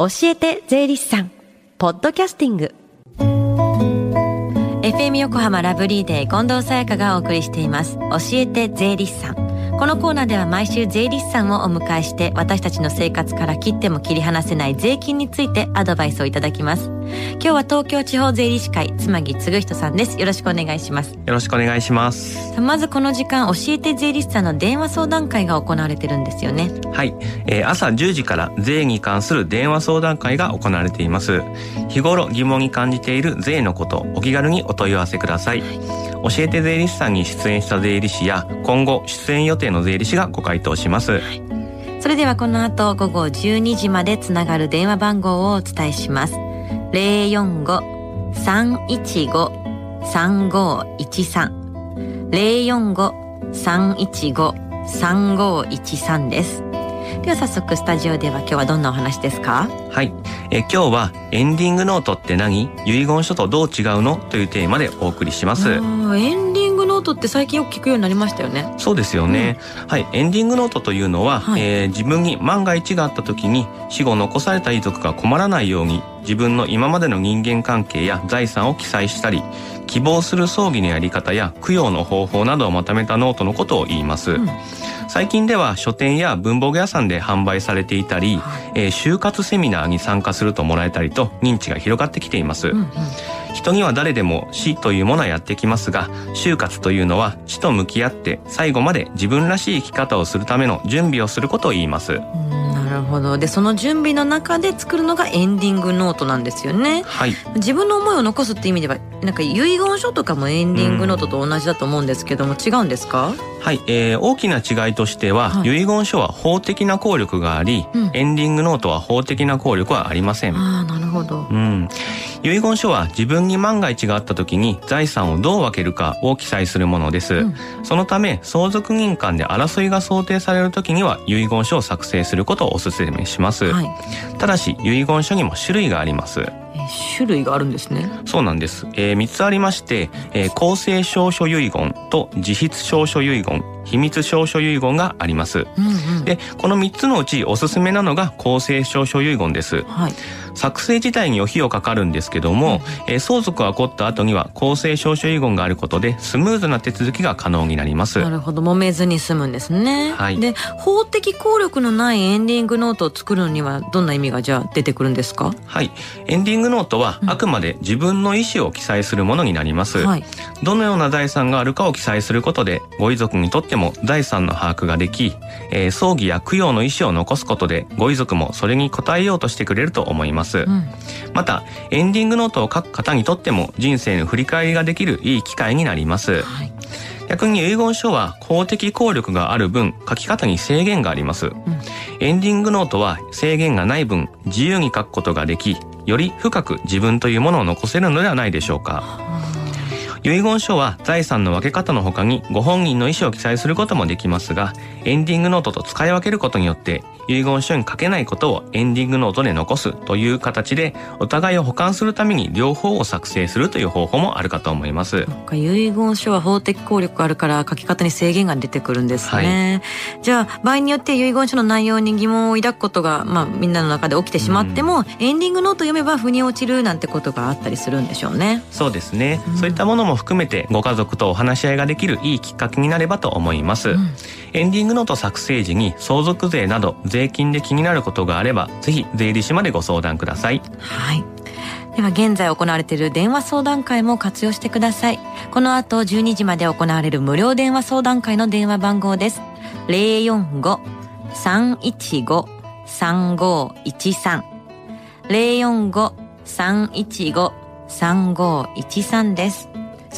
教えて税理士さんポッドキャスティング。FM 横浜ラブリーデー近藤沙耶香がお送りしています。教えて税理士さん。このコーナーでは毎週税理士さんをお迎えして私たちの生活から切っても切り離せない税金についてアドバイスをいただきます。今日は東京地方税理士会妻木嗣人さんです。よろしくお願いします。よろしくお願いしますまずこの時間教えて税理士さんの電話相談会が行われてるんですよね。はい、えー、朝10時から税に関する電話相談会が行われています。日頃疑問に感じている税のことお気軽にお問い合わせください、はい教えて税理士さんに出演した税理士や今後出演予定の税理士がご回答します、はい、それではこの後午後12時までつながる電話番号をお伝えします。045-315-3513 045-315-3513です。では早速スタジオでは今日はどんなお話ですか？はい。え今日はエンディングノートって何？遺言書とどう違うの？というテーマでお送りします。エンディングノートって最近よく聞くようになりましたよね。そうですよね、うん、はい。エンディングノートというのは、はい、えー、自分に万が一があった時に死後残された遺族が困らないように自分の今までの人間関係や財産を記載したり希望する葬儀のやり方や供養の方法などをまとめたノートのことを言います、うん最近では書店や文房具屋さんで販売されていたり、はい、えー、終活セミナーに参加するともらえたりと認知が広がってきています、うんうん、人には誰でも死というものはやってきますが終活というのは死と向き合って最後まで自分らしい生き方をするための準備をすることを言います、うんなるほど。でその準備の中で作るのがエンディングノートなんですよね、はい、自分の思いを残すって意味ではなんか遺言書とかもエンディングノートと同じだと思うんですけども、違うんですか？はい、えー、大きな違いとしては、はい、遺言書は法的な効力があり、うん、エンディングノートは法的な効力はありません。ああなるほど、うん、遺言書は自分に万が一があった時に財産をどう分けるかを記載するものです、うん、そのため相続人間で争いが想定される時には遺言書を作成することをお勧めします、はい、ただし遺言書にも種類があります種類があるんですね。そうなんです、えー、3つありまして、えー、公正証書遺言と自筆証書遺言。秘密証書遺言があります、うんうん、でこの3つのうちおすすめなのが公正証書遺言です、はい。作成自体に費用かかるんですけども、えー、相続が起こった後には公正証書遺言があることでスムーズな手続きが可能になります。なるほど。揉めずに済むんですね、はい、で法的効力のないエンディングノートを作るのにはどんな意味がじゃあ出てくるんですか？はい。エンディングノートはあくまで自分の意思を記載するものになります、はい、どのような財産があるかを記載することでご遺族にとっても財産の把握ができ、えー、葬儀や供養の意思を残すことでご遺族もそれに応えようとしてくれると思います、うん、またエンディングノートを書く方にとっても人生の振り返りができるいい機会になります、はい、逆に遺言書は公的効力がある分書き方に制限があります、うん、エンディングノートは制限がない分自由に書くことができより深く自分というものを残せるのではないでしょうか遺言書は財産の分け方の他にご本人の意思を記載することもできますがエンディングノートと使い分けることによって遺言書に書けないことをエンディングノートで残すという形でお互いを補完するために両方を作成するという方法もあるかと思います。遺言書は法的効力あるから書き方に制限が出てくるんですね、はい、じゃあ場合によって遺言書の内容に疑問を抱くことが、まあ、みんなの中で起きてしまっても、うん、エンディングノート読めば腑に落ちるなんてことがあったりするんでしょうね。そうですね、うん、そういったものも含めてご家族とお話し合いができるいいきっかけになればと思います、うん、エンディングノート作成時に相続税など税金で気になることがあればぜひ税理士までご相談ください。はい。では現在行われている電話相談会も活用してください。この後12時まで行われる無料電話相談会の電話番号です。045-315-3513 045-315-3513です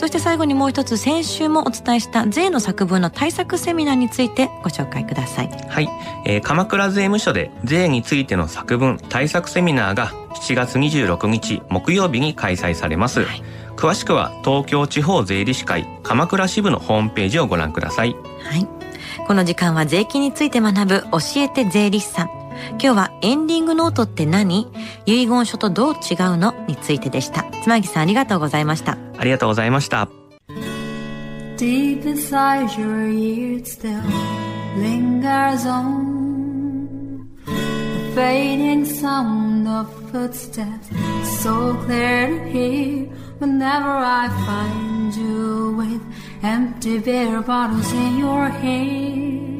そして最後にもう一つ先週もお伝えした税の作文の対策セミナーについてご紹介ください。はい、えー、鎌倉税務署で税についての作文対策セミナーが7月26日木曜日に開催されます、はい、詳しくは東京地方税理士会鎌倉支部のホームページをご覧ください。はい。この時間は税金について学ぶ教えて税理士さん今日はエンディングノートって何遺言書とどう違うのについてでした妻木さんありがとうございましたありがとうございました Deep inside your ears still lingers on The fading sound of footsteps so clear to hear whenever I find you with empty beer bottles in your hand.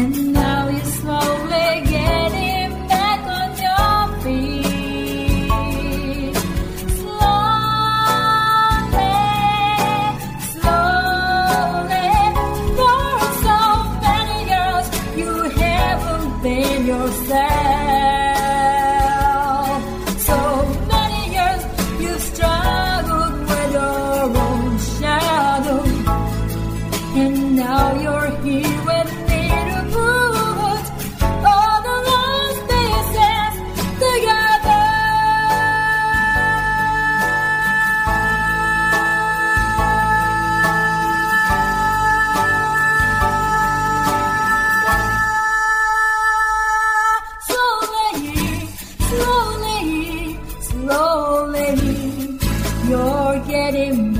And now you're slowly getting back on your feet. Slowly, slowly. For so many years you haven't been yourself. let